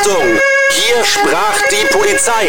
Achtung! Hier sprach die Polizei.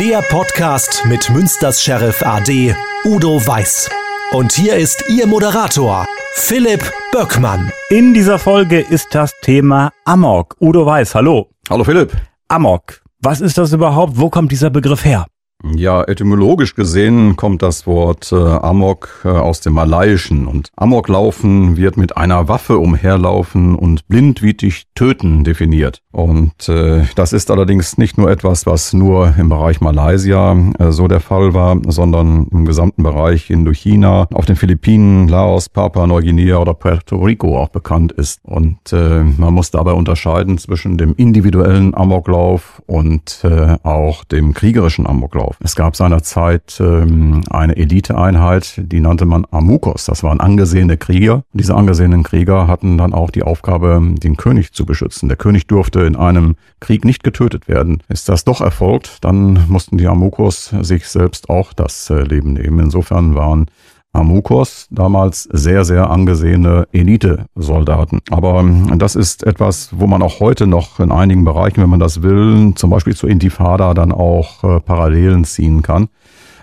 Der Podcast mit Münsters Sheriff AD Udo Weiß. Und hier ist Ihr Moderator, Philipp Böckmann. In dieser Folge ist das Thema Amok. Udo Weiß, hallo. Hallo Philipp. Amok. Was ist das überhaupt? Wo kommt dieser Begriff her? Ja, etymologisch gesehen kommt das Wort äh, Amok äh, aus dem Malaiischen und Amoklaufen wird mit einer Waffe umherlaufen und blindwütig töten definiert. Und äh, das ist allerdings nicht nur etwas, was nur im Bereich Malaysia äh, so der Fall war, sondern im gesamten Bereich Indochina, auf den Philippinen, Laos, Papua-Neuguinea oder Puerto Rico auch bekannt ist. Und äh, man muss dabei unterscheiden zwischen dem individuellen Amoklauf und äh, auch dem kriegerischen Amoklauf auf. Es gab seinerzeit ähm, eine Eliteeinheit, die nannte man Amukos. Das waren angesehene Krieger. Diese angesehenen Krieger hatten dann auch die Aufgabe, den König zu beschützen. Der König durfte in einem Krieg nicht getötet werden. Ist das doch erfolgt, dann mussten die Amukos sich selbst auch das äh, Leben nehmen. Insofern waren Amukos, damals sehr, sehr angesehene Elite-Soldaten. Aber ähm, das ist etwas, wo man auch heute noch in einigen Bereichen, wenn man das will, zum Beispiel zur Intifada dann auch äh, Parallelen ziehen kann.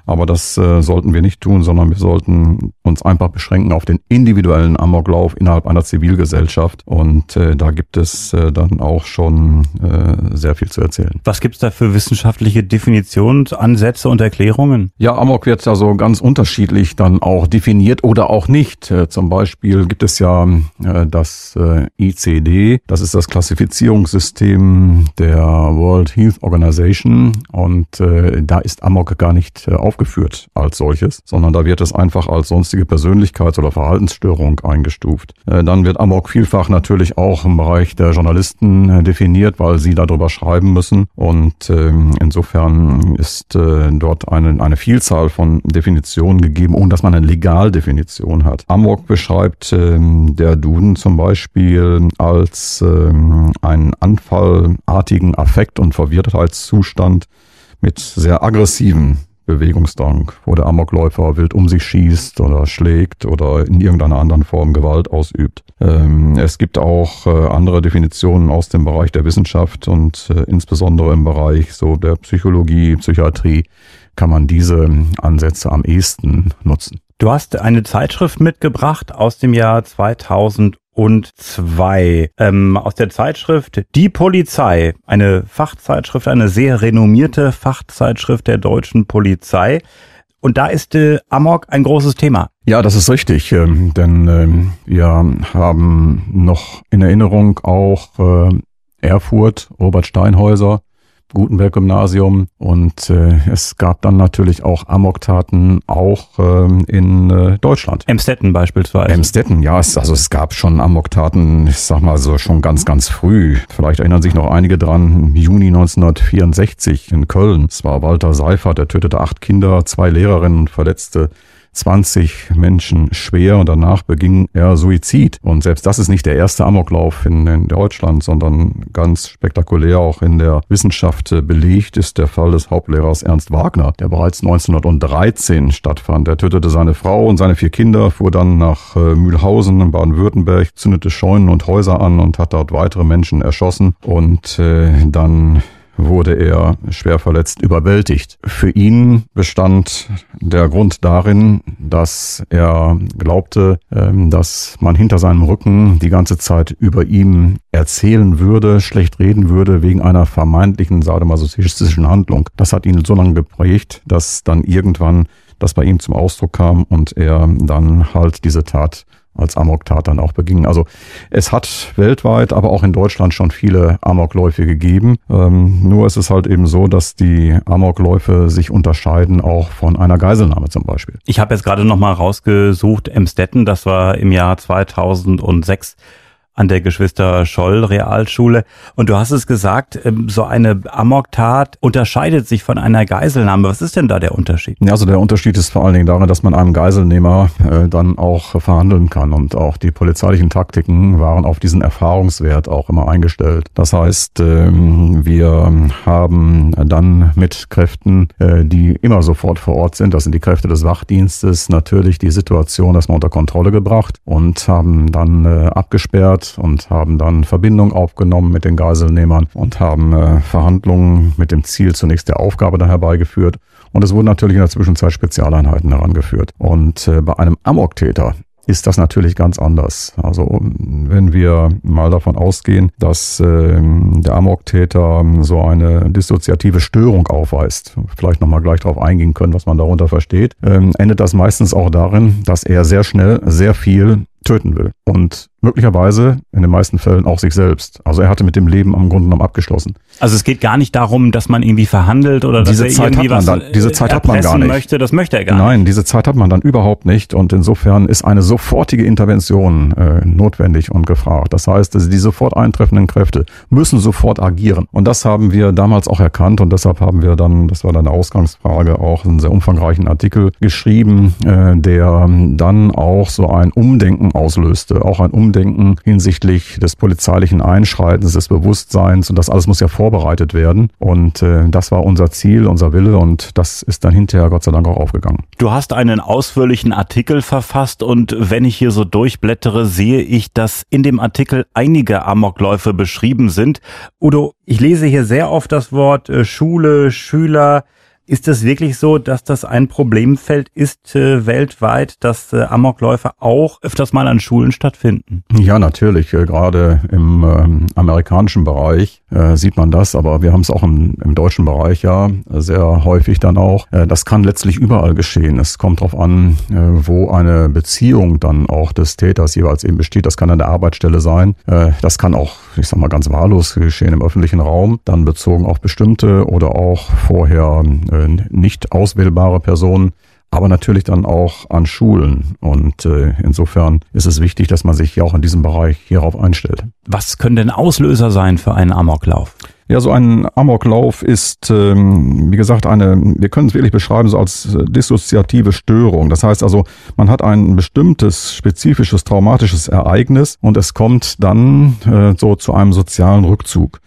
Aber das äh, sollten wir nicht tun, sondern wir sollten uns einfach beschränken auf den individuellen Amoklauf innerhalb einer Zivilgesellschaft. Und äh, da gibt es äh, dann auch schon äh, sehr viel zu erzählen. Was gibt es da für wissenschaftliche Definitionsansätze und Erklärungen? Ja, Amok wird also ganz unterschiedlich dann auch definiert oder auch nicht. Äh, zum Beispiel gibt es ja äh, das äh, ICD, das ist das Klassifizierungssystem der World Health Organization und da ist Amok gar nicht aufgeführt als solches, sondern da wird es einfach als sonstige Persönlichkeits- oder Verhaltensstörung eingestuft. Äh, dann wird Amok vielfach natürlich auch im Bereich der Journalisten äh, definiert, weil sie darüber schreiben müssen. Und ähm, insofern ist äh, dort eine, eine Vielzahl von Definitionen gegeben, ohne dass man eine Legaldefinition hat. Amok beschreibt ähm, der Duden zum Beispiel als ähm, einen anfallartigen Affekt- und Verwirrtheitszustand mit sehr aggressiven Bewegungsdrang, wo der Amokläufer wild um sich schießt oder schlägt oder in irgendeiner anderen Form Gewalt ausübt. Ähm, es gibt auch äh, andere Definitionen aus dem Bereich der Wissenschaft und äh, insbesondere im Bereich so der Psychologie, Psychiatrie kann man diese Ansätze am ehesten nutzen. Du hast eine Zeitschrift mitgebracht aus dem Jahr 2000 und zwei ähm, aus der Zeitschrift Die Polizei, eine Fachzeitschrift, eine sehr renommierte Fachzeitschrift der deutschen Polizei. Und da ist äh, Amok ein großes Thema. Ja, das ist richtig, ähm, denn ähm, wir haben noch in Erinnerung auch äh, Erfurt, Robert Steinhäuser, Gutenberg-Gymnasium und äh, es gab dann natürlich auch Amoktaten auch ähm, in äh, Deutschland. Emstetten beispielsweise. Emstetten, ja, es, also es gab schon Amoktaten, ich sag mal so schon ganz, ganz früh. Vielleicht erinnern sich noch einige dran, im Juni 1964 in Köln. Es war Walter Seifert, der tötete acht Kinder, zwei Lehrerinnen und verletzte 20 Menschen schwer und danach beging er Suizid. Und selbst das ist nicht der erste Amoklauf in, in Deutschland, sondern ganz spektakulär auch in der Wissenschaft belegt ist der Fall des Hauptlehrers Ernst Wagner, der bereits 1913 stattfand. Er tötete seine Frau und seine vier Kinder, fuhr dann nach äh, Mühlhausen in Baden-Württemberg, zündete Scheunen und Häuser an und hat dort weitere Menschen erschossen und äh, dann wurde er schwer verletzt überwältigt. Für ihn bestand der Grund darin, dass er glaubte, ähm, dass man hinter seinem Rücken die ganze Zeit über ihm erzählen würde, schlecht reden würde wegen einer vermeintlichen sadomasochistischen Handlung. Das hat ihn so lange geprägt, dass dann irgendwann das bei ihm zum Ausdruck kam und er dann halt diese Tat als Amoktat dann auch beging. Also es hat weltweit, aber auch in Deutschland schon viele Amokläufe gegeben. Ähm, nur ist es halt eben so, dass die Amokläufe sich unterscheiden auch von einer Geiselnahme zum Beispiel. Ich habe jetzt gerade noch mal rausgesucht, Emstetten, das war im Jahr 2006 an der Geschwister Scholl Realschule. Und du hast es gesagt, ähm, so eine Amoktat unterscheidet sich von einer Geiselnahme. Was ist denn da der Unterschied? Ja, also der Unterschied ist vor allen Dingen darin, dass man einem Geiselnehmer äh, dann auch verhandeln kann. Und auch die polizeilichen Taktiken waren auf diesen Erfahrungswert auch immer eingestellt. Das heißt, ähm, wir haben dann mit Kräften, äh, die immer sofort vor Ort sind, das sind die Kräfte des Wachdienstes, natürlich die Situation erstmal unter Kontrolle gebracht und haben dann äh, abgesperrt, und haben dann Verbindung aufgenommen mit den Geiselnehmern und haben äh, Verhandlungen mit dem Ziel zunächst der Aufgabe da herbeigeführt. Und es wurden natürlich in der Zwischenzeit Spezialeinheiten herangeführt. Und äh, bei einem Amoktäter ist das natürlich ganz anders. Also wenn wir mal davon ausgehen, dass äh, der Amoktäter so eine dissoziative Störung aufweist, vielleicht nochmal gleich darauf eingehen können, was man darunter versteht, äh, endet das meistens auch darin, dass er sehr schnell sehr viel töten will. Und möglicherweise in den meisten Fällen auch sich selbst. Also er hatte mit dem Leben am Grunde genommen abgeschlossen. Also es geht gar nicht darum, dass man irgendwie verhandelt oder diese dass er Zeit irgendwie hat man was dann, diese Zeit hat man gar nicht. möchte. Das möchte er gar Nein, nicht. diese Zeit hat man dann überhaupt nicht und insofern ist eine sofortige Intervention äh, notwendig und gefragt. Das heißt, also die sofort eintreffenden Kräfte müssen sofort agieren und das haben wir damals auch erkannt und deshalb haben wir dann, das war dann eine Ausgangsfrage, auch einen sehr umfangreichen Artikel geschrieben, äh, der dann auch so ein Umdenken auslöste, auch ein Umdenken hinsichtlich des polizeilichen Einschreitens, des Bewusstseins und das alles muss ja vorbereitet werden und äh, das war unser Ziel, unser Wille und das ist dann hinterher Gott sei Dank auch aufgegangen. Du hast einen ausführlichen Artikel verfasst und wenn ich hier so durchblättere, sehe ich, dass in dem Artikel einige Amokläufe beschrieben sind. Udo, ich lese hier sehr oft das Wort äh, Schule, Schüler. Ist es wirklich so, dass das ein Problemfeld ist äh, weltweit, dass äh, Amokläufe auch öfters mal an Schulen stattfinden? Ja, natürlich. Äh, Gerade im ähm, amerikanischen Bereich äh, sieht man das, aber wir haben es auch im, im deutschen Bereich ja sehr häufig dann auch. Äh, das kann letztlich überall geschehen. Es kommt darauf an, äh, wo eine Beziehung dann auch des Täters jeweils eben besteht. Das kann an der Arbeitsstelle sein. Äh, das kann auch, ich sag mal, ganz wahllos geschehen im öffentlichen Raum, dann bezogen auf bestimmte oder auch vorher äh, nicht auswählbare Personen aber natürlich dann auch an Schulen. Und äh, insofern ist es wichtig, dass man sich auch in diesem Bereich hierauf einstellt. Was können denn Auslöser sein für einen Amoklauf? Ja, so ein Amoklauf ist, ähm, wie gesagt, eine, wir können es wirklich beschreiben, so als äh, dissoziative Störung. Das heißt also, man hat ein bestimmtes, spezifisches, traumatisches Ereignis und es kommt dann äh, so zu einem sozialen Rückzug.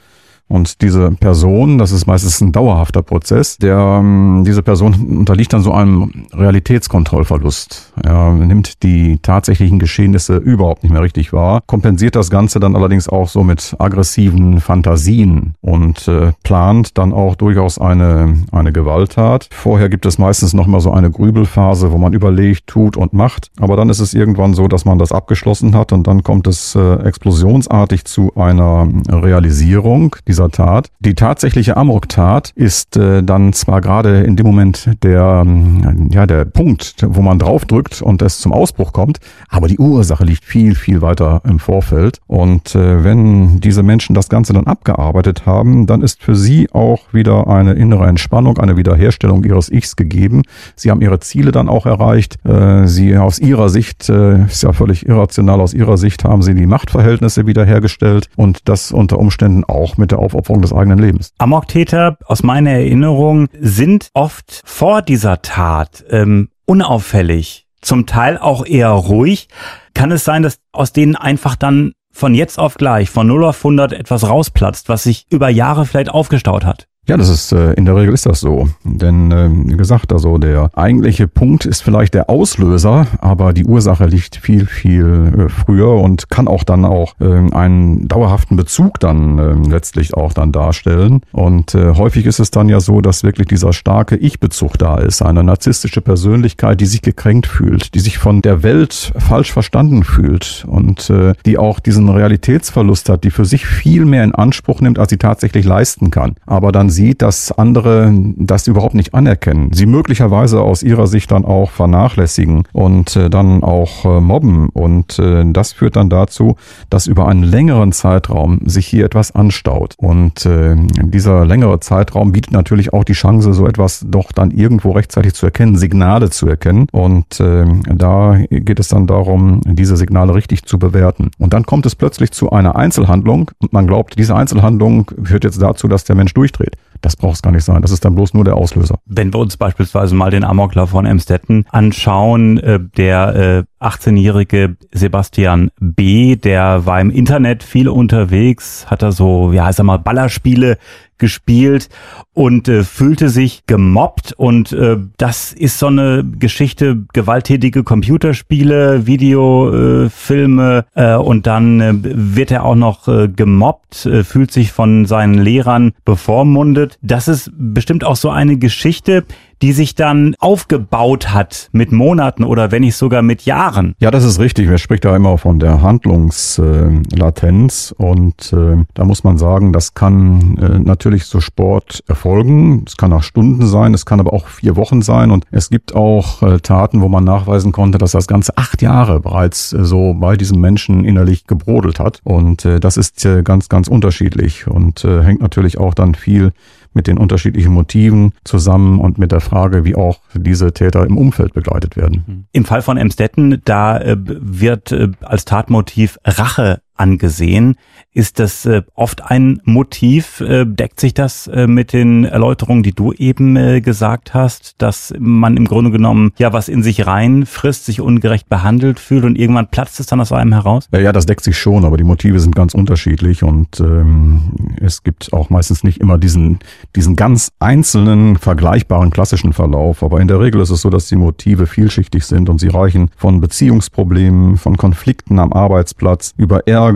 Und diese Person, das ist meistens ein dauerhafter Prozess, der ähm, diese Person unterliegt dann so einem Realitätskontrollverlust. Er nimmt die tatsächlichen Geschehnisse überhaupt nicht mehr richtig wahr, kompensiert das Ganze dann allerdings auch so mit aggressiven Fantasien und äh, plant dann auch durchaus eine, eine Gewalttat. Vorher gibt es meistens noch mal so eine Grübelphase, wo man überlegt, tut und macht. Aber dann ist es irgendwann so, dass man das abgeschlossen hat und dann kommt es äh, explosionsartig zu einer Realisierung dieser Tat. Die tatsächliche Amok-Tat ist äh, dann zwar gerade in dem Moment der, ähm, ja, der Punkt, wo man draufdrückt und es zum Ausbruch kommt, aber die Ursache liegt viel, viel weiter im Vorfeld. Und äh, wenn diese Menschen das Ganze dann abgearbeitet haben, dann ist für sie auch wieder eine innere Entspannung, eine Wiederherstellung ihres Ichs gegeben. Sie haben ihre Ziele dann auch erreicht. Äh, sie aus ihrer Sicht, äh, ist ja völlig irrational, aus ihrer Sicht haben sie die Machtverhältnisse wiederhergestellt und das unter Umständen auch mit der Aufopferung des eigenen Lebens. Amoktäter, aus meiner Erinnerung, sind oft vor dieser Tat ähm, unauffällig, zum Teil auch eher ruhig. Kann es sein, dass aus denen einfach dann von jetzt auf gleich, von 0 auf 100 etwas rausplatzt, was sich über Jahre vielleicht aufgestaut hat? Ja, das ist äh, in der Regel ist das so. Denn äh, wie gesagt, also der eigentliche Punkt ist vielleicht der Auslöser, aber die Ursache liegt viel, viel äh, früher und kann auch dann auch äh, einen dauerhaften Bezug dann äh, letztlich auch dann darstellen. Und äh, häufig ist es dann ja so, dass wirklich dieser starke Ich-Bezug da ist, eine narzisstische Persönlichkeit, die sich gekränkt fühlt, die sich von der Welt falsch verstanden fühlt und äh, die auch diesen Realitätsverlust hat, die für sich viel mehr in Anspruch nimmt, als sie tatsächlich leisten kann. Aber dann sieht, dass andere das überhaupt nicht anerkennen. Sie möglicherweise aus ihrer Sicht dann auch vernachlässigen und äh, dann auch äh, mobben. Und äh, das führt dann dazu, dass über einen längeren Zeitraum sich hier etwas anstaut. Und äh, dieser längere Zeitraum bietet natürlich auch die Chance, so etwas doch dann irgendwo rechtzeitig zu erkennen, Signale zu erkennen. Und da geht es dann darum, diese Signale richtig zu bewerten. Und dann kommt es plötzlich zu einer Einzelhandlung und man glaubt, diese Einzelhandlung führt jetzt dazu, dass der Mensch durchdreht. Das braucht es gar nicht sein. Das ist dann bloß nur der Auslöser. Wenn wir uns beispielsweise mal den Amoklauf von Emstetten anschauen, äh, der äh, 18-jährige Sebastian B., der war im Internet viel unterwegs, hat da so, ja, ich sag mal, Ballerspiele gespielt und äh, fühlte sich gemobbt und äh, das ist so eine Geschichte, gewalttätige Computerspiele, Videofilme äh, und dann äh, wird er auch noch äh, gemobbt, äh, fühlt sich von seinen Lehrern bevormundet. Das ist bestimmt auch so eine Geschichte, die sich dann aufgebaut hat mit Monaten oder wenn nicht sogar mit Jahren. Ja, das ist richtig. Wer spricht da immer von der Handlungslatenz und äh, da muss man sagen, das kann äh, natürlich so Sport erfolgen. Es kann auch Stunden sein, es kann aber auch vier Wochen sein und es gibt auch äh, Taten, wo man nachweisen konnte, dass das Ganze acht Jahre bereits äh, so bei diesem Menschen innerlich gebrodelt hat und äh, das ist äh, ganz, ganz unterschiedlich und äh, hängt natürlich auch dann viel mit den unterschiedlichen Motiven zusammen und mit der Frage, wie auch diese Täter im Umfeld begleitet werden. Im Fall von Emstetten, da äh, wird äh, als Tatmotiv Rache angesehen. Ist das äh, oft ein Motiv? Äh, deckt sich das äh, mit den Erläuterungen, die du eben äh, gesagt hast, dass man im Grunde genommen ja was in sich reinfrisst, sich ungerecht behandelt fühlt und irgendwann platzt es dann aus einem heraus? Ja, ja das deckt sich schon, aber die Motive sind ganz unterschiedlich und ähm, es gibt auch meistens nicht immer diesen, diesen ganz einzelnen, vergleichbaren klassischen Verlauf. Aber in der Regel ist es so, dass die Motive vielschichtig sind und sie reichen von Beziehungsproblemen, von Konflikten am Arbeitsplatz über Ärger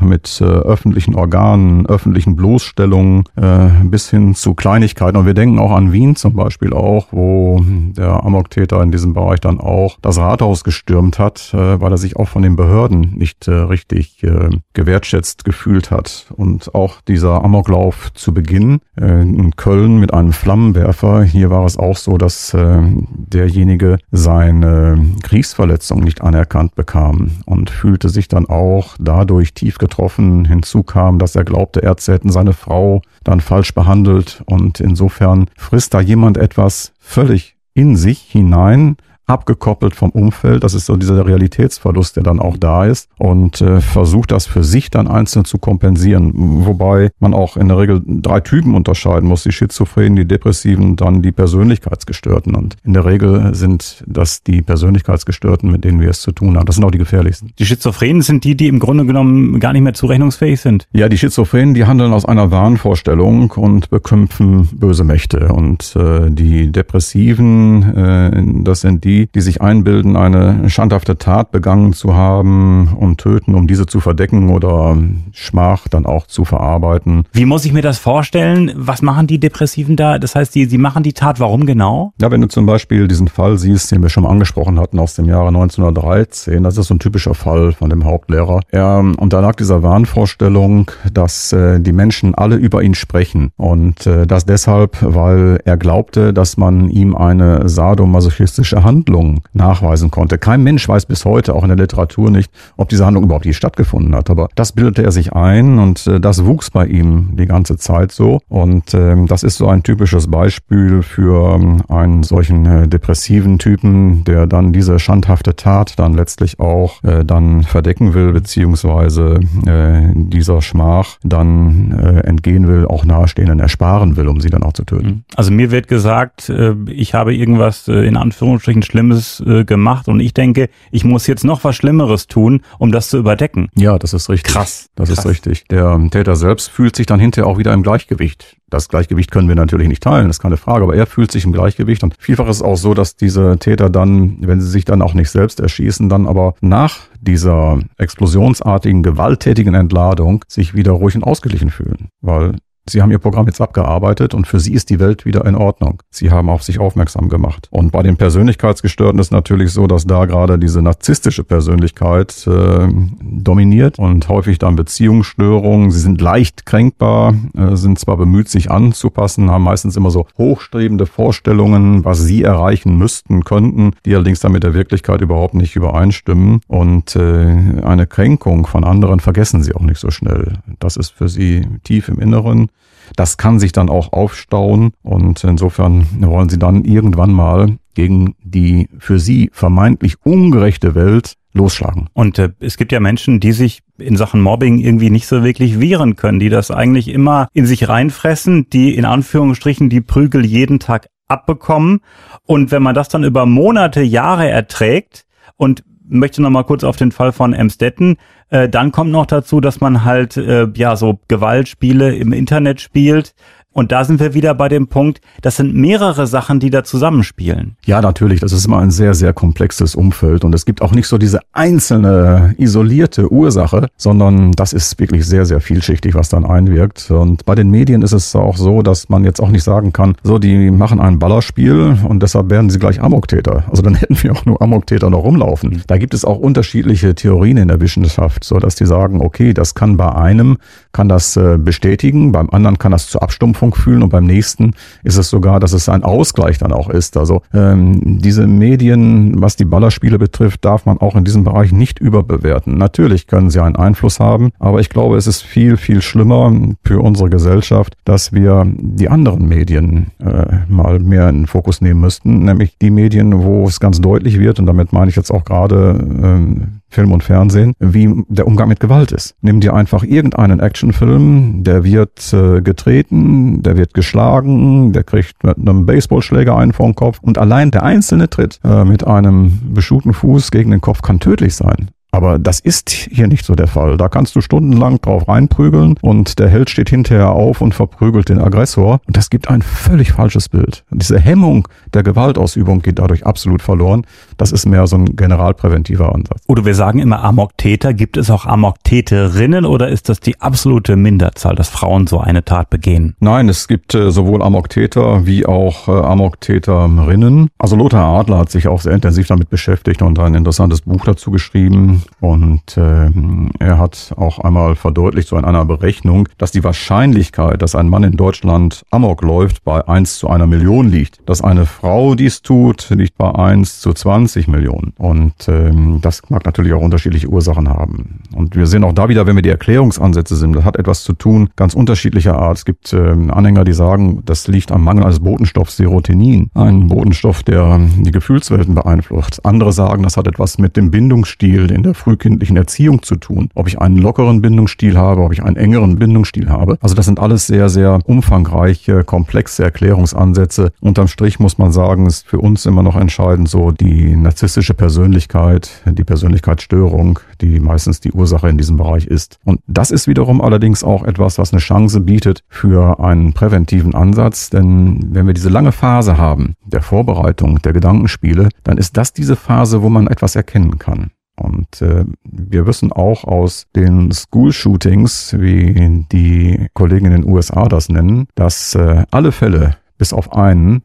mit äh, öffentlichen Organen, öffentlichen Bloßstellungen äh, bis hin zu Kleinigkeiten. Und wir denken auch an Wien zum Beispiel auch, wo der Amoktäter in diesem Bereich dann auch das Rathaus gestürmt hat, äh, weil er sich auch von den Behörden nicht äh, richtig äh, gewertschätzt gefühlt hat. Und auch dieser Amoklauf zu Beginn äh, in Köln mit einem Flammenwerfer, hier war es auch so, dass derjenige seine Kriegsverletzung nicht anerkannt bekam und fühlte sich dann auch dadurch tief getroffen, Hinzu kam, dass er glaubte, Ärzte hätten seine Frau dann falsch behandelt. Und insofern frisst da jemand etwas völlig in sich hinein, abgekoppelt vom Umfeld. Das ist so dieser Realitätsverlust, der dann auch da ist und äh, versucht das für sich dann einzeln zu kompensieren. Wobei man auch in der Regel drei Typen unterscheiden muss. Die Schizophrenen, die Depressiven, dann die Persönlichkeitsgestörten. Und in der Regel sind das die Persönlichkeitsgestörten, mit denen wir es zu tun haben. Das sind auch die gefährlichsten. Die Schizophrenen sind die, die im Grunde genommen gar nicht mehr zurechnungsfähig sind. Ja, die Schizophrenen, die handeln aus einer Wahnvorstellung und bekämpfen böse Mächte. Und äh, die Depressiven, äh, das sind die, die, sich einbilden, eine schandhafte Tat begangen zu haben und töten, um diese zu verdecken oder Schmach dann auch zu verarbeiten. Wie muss ich mir das vorstellen? Was machen die Depressiven da? Das heißt, die, sie machen die Tat, warum genau? Ja, wenn du zum Beispiel diesen Fall siehst, den wir schon mal angesprochen hatten aus dem Jahre 1913, das ist so ein typischer Fall von dem Hauptlehrer. Er unterlag dieser Wahnvorstellung, dass äh, die Menschen alle über ihn sprechen und äh, das deshalb, weil er glaubte, dass man ihm eine sadomasochistische Hand Handlung nachweisen konnte. Kein Mensch weiß bis heute, auch in der Literatur nicht, ob diese Handlung überhaupt je stattgefunden hat. Aber das bildete er sich ein und äh, das wuchs bei ihm die ganze Zeit so. Und ähm, das ist so ein typisches Beispiel für ähm, einen solchen äh, depressiven Typen, der dann diese schandhafte Tat dann letztlich auch äh, dann verdecken will, beziehungsweise dieser Schmach dann entgehen will, auch Nahestehenden ersparen will, um sie dann auch zu töten. Also mir wird gesagt, ich habe irgendwas in Anführungsstrichen Schlimmes äh, gemacht und ich denke, ich muss jetzt noch was Schlimmeres tun, um das zu überdecken. Ja, das ist richtig. Krass. Das Krass. ist richtig. Der Täter selbst fühlt sich dann hinterher auch wieder im Gleichgewicht. Das Gleichgewicht können wir natürlich nicht teilen, das ist keine Frage, aber er fühlt sich im Gleichgewicht und vielfach ist es auch so, dass diese Täter dann, wenn sie sich dann auch nicht selbst erschießen, dann aber nach dieser explosionsartigen, gewalttätigen Entladung sich wieder ruhig und ausgeglichen fühlen, weil Sie haben Ihr Programm jetzt abgearbeitet und für Sie ist die Welt wieder in Ordnung. Sie haben auf sich aufmerksam gemacht. Und bei den Persönlichkeitsgestörten ist natürlich so, dass da gerade diese narzisstische Persönlichkeit äh, dominiert und häufig dann Beziehungsstörungen. Sie sind leicht kränkbar, äh, sind zwar bemüht, sich anzupassen, haben meistens immer so hochstrebende Vorstellungen, was sie erreichen müssten, könnten, die allerdings dann mit der Wirklichkeit überhaupt nicht übereinstimmen. Und äh, eine Kränkung von anderen vergessen sie auch nicht so schnell. Das ist für sie tief im Inneren. Das kann sich dann auch aufstauen und insofern wollen sie dann irgendwann mal gegen die für sie vermeintlich ungerechte Welt losschlagen. Und äh, es gibt ja Menschen, die sich in Sachen Mobbing irgendwie nicht so wirklich wehren können, die das eigentlich immer in sich reinfressen, die in Anführungsstrichen die Prügel jeden Tag abbekommen. Und wenn man das dann über Monate, Jahre erträgt und möchte noch mal kurz auf den Fall von Emstetten Äh, dann kommt noch dazu, dass man halt äh, ja so Gewaltspiele im Internet spielt. Und da sind wir wieder bei dem Punkt, das sind mehrere Sachen, die da zusammenspielen. Ja, natürlich. Das ist immer ein sehr, sehr komplexes Umfeld. Und es gibt auch nicht so diese einzelne, isolierte Ursache, sondern das ist wirklich sehr, sehr vielschichtig, was dann einwirkt. Und bei den Medien ist es auch so, dass man jetzt auch nicht sagen kann, so, die machen ein Ballerspiel und deshalb werden sie gleich Amoktäter. Also dann hätten wir auch nur Amoktäter noch rumlaufen. Da gibt es auch unterschiedliche Theorien in der Wissenschaft, so dass die sagen, okay, das kann bei einem, kann das äh, bestätigen, beim anderen kann das zur Abstumpfung Verknüpfung fühlen und beim nächsten ist es sogar, dass es ein Ausgleich dann auch ist. Also ähm, diese Medien, was die Ballerspiele betrifft, darf man auch in diesem Bereich nicht überbewerten. Natürlich können sie einen Einfluss haben, aber ich glaube, es ist viel, viel schlimmer für unsere Gesellschaft, dass wir die anderen Medien äh, mal mehr in den Fokus nehmen müssten, nämlich die Medien, wo es ganz deutlich wird, und damit meine ich jetzt auch gerade ähm, Film und Fernsehen, wie der Umgang mit Gewalt ist. Nimm dir einfach irgendeinen Actionfilm, der wird äh, getreten, der wird geschlagen, der kriegt mit einem Baseballschläger einen vor den Kopf und allein der einzelne Tritt äh, mit einem beschuhten Fuß gegen den Kopf kann tödlich sein. Aber das ist hier nicht so der Fall. Da kannst du stundenlang drauf reinprügeln und der Held steht hinterher auf und verprügelt den Aggressor. Und das gibt ein völlig falsches Bild. Und diese Hemmung der Gewaltausübung geht dadurch absolut verloren. Das ist mehr so ein generalpräventiver Ansatz. Oder wir sagen immer Amoktäter. Gibt es auch Amoktäterinnen oder ist das die absolute Minderzahl, dass Frauen so eine Tat begehen? Nein, es gibt äh, sowohl Amoktäter wie auch äh, Amoktäterinnen. Also Lothar Adler hat sich auch sehr intensiv damit beschäftigt und ein interessantes Buch dazu geschrieben und äh, er hat auch einmal verdeutlicht, so in einer Berechnung, dass die Wahrscheinlichkeit, dass ein Mann in Deutschland Amok läuft, bei 1 zu einer Million liegt. Dass eine Frau dies tut, liegt bei 1 zu 20 Millionen. Und ähm, das mag natürlich auch unterschiedliche Ursachen haben. Und wir sehen auch da wieder, wenn wir die Erklärungsansätze sind, das hat etwas zu tun, ganz unterschiedlicher Art. Es gibt ähm, Anhänger, die sagen, das liegt am Mangel eines Botenstoffs Serotonin, ein Botenstoff, der die Gefühlswelten beeinflusst. Andere sagen, das hat etwas mit dem Bindungsstil in der frühkindlichen Erziehung zu tun. Ob ich einen lockeren Bindungsstil habe, ob ich einen engeren Bindungsstil habe. Also das sind alles sehr, sehr umfangreiche, komplexe Erklärungsansätze. Unterm Strich muss man sagen, ist für uns immer noch entscheidend so die narzisstische Persönlichkeit, die Persönlichkeitsstörung, die meistens die Ursache in diesem Bereich ist. Und das ist wiederum allerdings auch etwas, was eine Chance bietet für einen präventiven Ansatz. Denn wenn wir diese lange Phase haben, der Vorbereitung, der Gedankenspiele, dann ist das diese Phase, wo man etwas erkennen kann. Und äh, wir wissen auch aus den School-Shootings, wie die Kollegen in den USA das nennen, dass äh, alle Fälle, bis auf einen,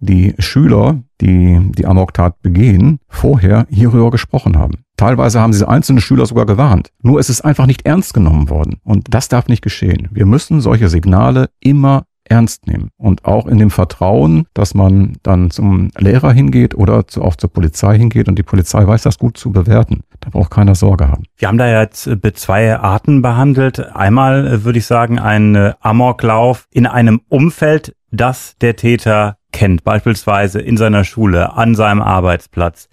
die Schüler, die die Amoktat begehen, vorher hierüber gesprochen haben. Teilweise haben diese einzelnen Schüler sogar gewarnt. Nur es ist einfach nicht ernst genommen worden. Und das darf nicht geschehen. Wir müssen solche Signale immer ernst nehmen. Und auch in dem Vertrauen, dass man dann zum Lehrer hingeht oder zu, auch zur Polizei hingeht und die Polizei weiß das gut zu bewerten. Da braucht keiner Sorge haben. Wir haben da jetzt äh, zwei Arten behandelt. Einmal äh, würde ich sagen, ein äh, Amoklauf in einem Umfeld, das der Täter kennt, beispielsweise in seiner Schule, an seinem Arbeitsplatz.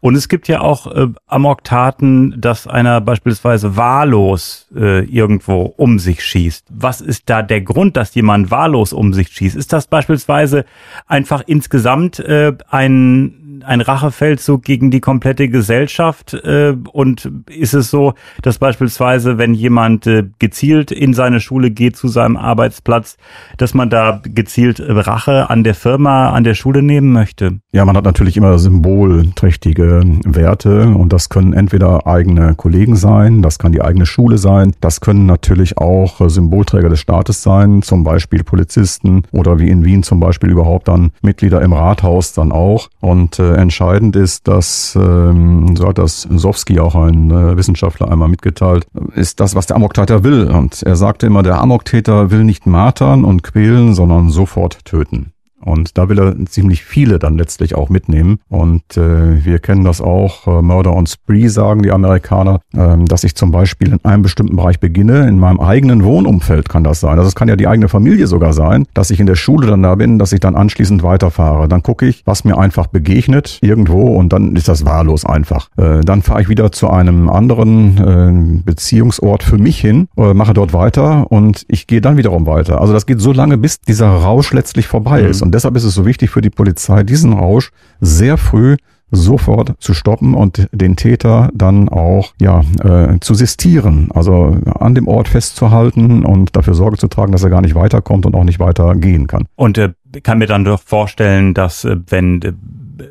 Und es gibt ja auch äh, Amoktaten, dass einer beispielsweise wahllos äh, irgendwo um sich schießt. Was ist da der Grund, dass jemand wahllos um sich schießt? Ist das beispielsweise einfach insgesamt äh, ein ein Rachefeldzug gegen die komplette Gesellschaft? Äh, und ist es so, dass beispielsweise, wenn jemand äh, gezielt in seine Schule geht, zu seinem Arbeitsplatz, dass man da gezielt Rache an der Firma, an der Schule nehmen möchte? Ja, man hat natürlich immer symbolträchtige Werte und das können entweder eigene Kollegen sein, das kann die eigene Schule sein, das können natürlich auch Symbolträger des Staates sein, zum Beispiel Polizisten oder wie in Wien zum Beispiel überhaupt dann Mitglieder im Rathaus dann auch. Und äh, entscheidend ist, dass, ähm, so hat das Sowski auch ein äh, Wissenschaftler einmal mitgeteilt, ist das, was der Amoktäter will. Und er sagte immer, der Amoktäter will nicht martern und quälen, sondern sofort töten. Und da will er ziemlich viele dann letztlich auch mitnehmen. Und äh, wir kennen das auch, äh, Murder on Spree sagen die Amerikaner, äh, dass ich zum Beispiel in einem bestimmten Bereich beginne, in meinem eigenen Wohnumfeld kann das sein. Also es kann ja die eigene Familie sogar sein, dass ich in der Schule dann da bin, dass ich dann anschließend weiterfahre. Dann gucke ich, was mir einfach begegnet irgendwo und dann ist das wahllos einfach. Äh, dann fahre ich wieder zu einem anderen äh, Beziehungsort für mich hin, äh, mache dort weiter und ich gehe dann wiederum weiter. Also das geht so lange, bis dieser Rausch letztlich vorbei mhm. ist. Und deshalb ist es so wichtig für die Polizei, diesen Rausch sehr früh sofort zu stoppen und den Täter dann auch ja äh, zu sistieren, also an dem Ort festzuhalten und dafür Sorge zu tragen, dass er gar nicht weiterkommt und auch nicht weiter gehen kann. Und äh, kann mir dann doch vorstellen, dass äh, wenn äh,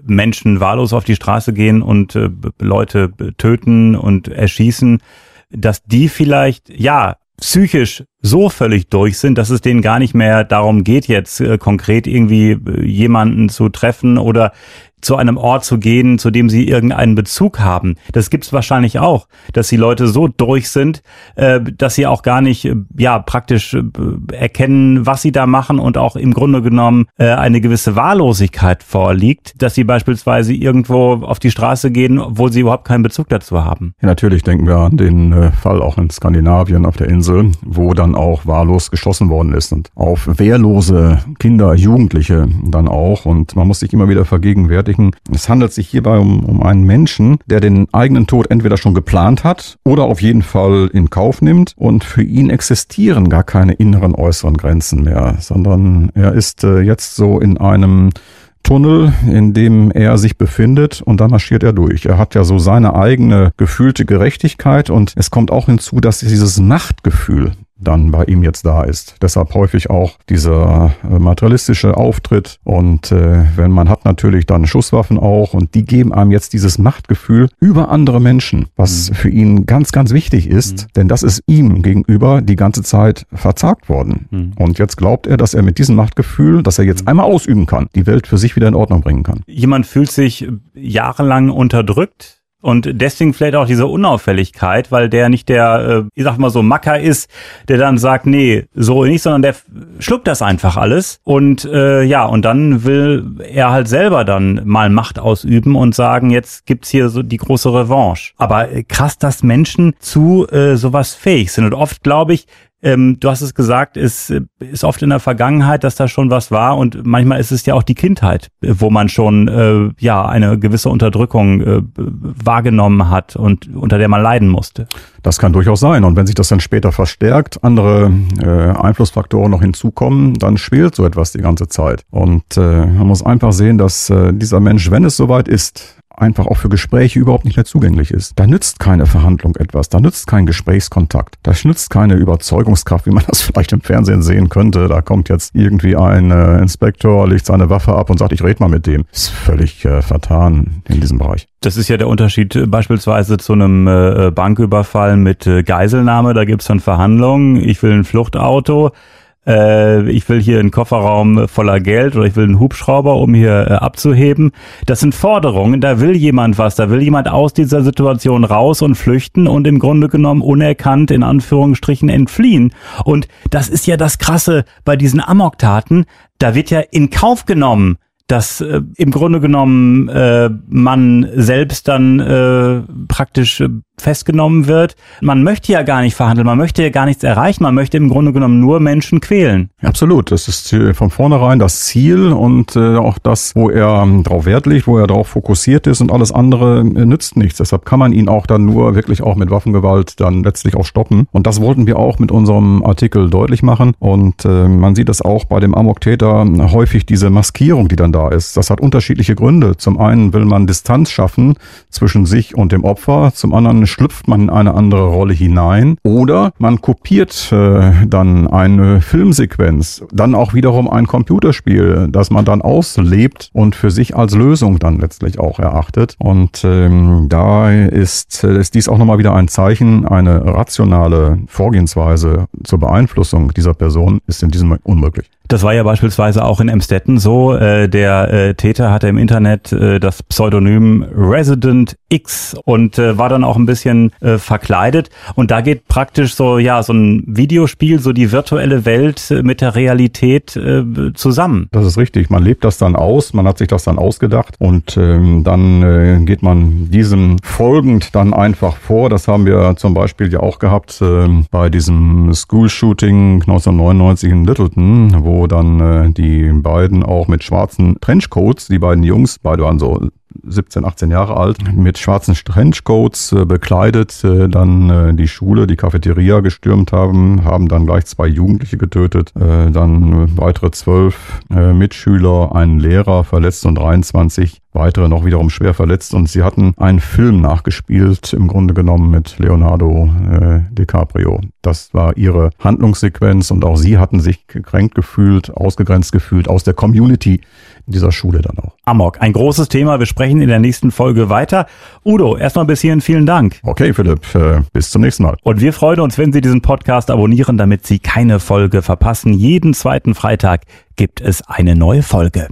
Menschen wahllos auf die Straße gehen und äh, Leute töten und erschießen, dass die vielleicht ja psychisch so völlig durch sind, dass es denen gar nicht mehr darum geht, jetzt äh, konkret irgendwie äh, jemanden zu treffen oder zu einem Ort zu gehen, zu dem sie irgendeinen Bezug haben. Das gibt's wahrscheinlich auch, dass die Leute so durch sind, äh, dass sie auch gar nicht äh, ja praktisch äh, erkennen, was sie da machen und auch im Grunde genommen äh, eine gewisse Wahllosigkeit vorliegt, dass sie beispielsweise irgendwo auf die Straße gehen, wo sie überhaupt keinen Bezug dazu haben. Ja, natürlich denken wir an den äh, Fall auch in Skandinavien auf der Insel, wo dann auch wahllos geschossen worden ist und auf wehrlose Kinder, Jugendliche dann auch und man muss sich immer wieder vergegenwärtigen, verdeutlichen, es handelt sich hierbei um, um einen Menschen, der den eigenen Tod entweder schon geplant hat oder auf jeden Fall in Kauf nimmt und für ihn existieren gar keine inneren äußeren Grenzen mehr, sondern er ist äh, jetzt so in einem Tunnel, in dem er sich befindet und dann marschiert er durch. Er hat ja so seine eigene gefühlte Gerechtigkeit und es kommt auch hinzu, dass dieses Machtgefühl, dann bei ihm jetzt da ist. Deshalb häufig auch dieser äh, materialistische Auftritt und äh, wenn man hat natürlich dann Schusswaffen auch und die geben einem jetzt dieses Machtgefühl über andere Menschen, was mhm. für ihn ganz, ganz wichtig ist, mhm. denn das ist ihm gegenüber die ganze Zeit verzagt worden. Mhm. Und jetzt glaubt er, dass er mit diesem Machtgefühl, das er jetzt mhm. einmal ausüben kann, die Welt für sich wieder in Ordnung bringen kann. Jemand fühlt sich jahrelang unterdrückt, und deswegen vielleicht auch diese Unauffälligkeit, weil der nicht der, äh, ich sag mal so, Macker ist, der dann sagt, nee, so nicht, sondern der schluckt das einfach alles. Und äh, ja, und dann will er halt selber dann mal Macht ausüben und sagen, jetzt gibt's hier so die große Revanche. Aber äh, krass, dass Menschen zu äh, sowas fähig sind. Und oft, glaube ich, ähm, du hast es gesagt, es ist oft in der Vergangenheit, dass da schon was war und manchmal ist es ja auch die Kindheit, wo man schon äh, ja eine gewisse Unterdrückung äh, wahrgenommen hat und unter der man leiden musste. Das kann durchaus sein und wenn sich das dann später verstärkt, andere äh, Einflussfaktoren noch hinzukommen, dann schwelt so etwas die ganze Zeit und äh, man muss einfach sehen, dass äh, dieser Mensch, wenn es soweit ist, einfach auch für Gespräche überhaupt nicht mehr zugänglich ist. Da nützt keine Verhandlung etwas, da nützt kein Gesprächskontakt, da nützt keine Überzeugungskraft, wie man das vielleicht im Fernsehen sehen könnte. Da kommt jetzt irgendwie ein äh, Inspektor, legt seine Waffe ab und sagt, ich rede mal mit dem. Ist völlig äh, vertan in diesem Bereich. Das ist ja der Unterschied äh, beispielsweise zu einem äh, Banküberfall mit äh, Geiselnahme. Da gibt's dann Verhandlungen. Ich will ein Fluchtauto äh, ich will hier einen Kofferraum voller Geld oder ich will einen Hubschrauber, um hier äh, abzuheben. Das sind Forderungen, da will jemand was, da will jemand aus dieser Situation raus und flüchten und im Grunde genommen unerkannt in Anführungsstrichen entfliehen. Und das ist ja das Krasse bei diesen Amoktaten, da wird ja in Kauf genommen, dass äh, im Grunde genommen äh, man selbst dann äh, praktisch äh, festgenommen wird. Man möchte ja gar nicht verhandeln, man möchte ja gar nichts erreichen, man möchte im Grunde genommen nur Menschen quälen. Absolut, das ist von vornherein das Ziel und äh, auch das, wo er ähm, darauf Wert legt, wo er darauf fokussiert ist und alles andere äh, nützt nichts. Deshalb kann man ihn auch dann nur wirklich auch mit Waffengewalt dann letztlich auch stoppen. Und das wollten wir auch mit unserem Artikel deutlich machen. Und äh, man sieht es auch bei dem Amok-Täter häufig diese Maskierung, die dann da ist. Das hat unterschiedliche Gründe. Zum einen will man Distanz schaffen zwischen sich und dem Opfer, zum anderen schlüpft man in eine andere Rolle hinein oder man kopiert äh, dann eine Filmsequenz, dann auch wiederum ein Computerspiel, das man dann auslebt und für sich als Lösung dann letztlich auch erachtet. Und ähm, da ist, ist dies auch nochmal wieder ein Zeichen, eine rationale Vorgehensweise zur Beeinflussung dieser Person ist in diesem unmöglich. Das war ja beispielsweise auch in Emstetten so. Äh, der äh, Täter hatte im Internet äh, das Pseudonym Resident X und äh, war dann auch ein bisschen äh, verkleidet. Und da geht praktisch so, ja, so ein Videospiel, so die virtuelle Welt äh, mit der Realität äh, zusammen. Das ist richtig. Man lebt das dann aus, man hat sich das dann ausgedacht und ähm, dann äh, geht man diesem folgend dann einfach vor. Das haben wir zum Beispiel ja auch gehabt äh, bei diesem School-Shooting 1999 in Littleton, wo dann äh, die beiden auch mit schwarzen Trenchcoats, die beiden Jungs, beide waren so 17, 18 Jahre alt, mit schwarzen Trenchcoats äh, bekleidet, äh, dann äh, die Schule, die Cafeteria gestürmt haben, haben dann gleich zwei Jugendliche getötet, äh, dann weitere zwölf äh, Mitschüler, einen Lehrer verletzt und 23 weitere noch wiederum schwer verletzt und sie hatten einen Film nachgespielt, im Grunde genommen mit Leonardo äh, DiCaprio. Das war ihre Handlungssequenz und auch sie hatten sich gekränkt gefühlt, ausgegrenzt gefühlt aus der Community dieser Schule dann auch. Amok, ein großes Thema. Wir sprechen in der nächsten Folge weiter. Udo, erstmal bis hierhin vielen Dank. Okay, Philipp, äh, bis zum nächsten Mal. Und wir freuen uns, wenn Sie diesen Podcast abonnieren, damit Sie keine Folge verpassen. Jeden zweiten Freitag gibt es eine neue Folge.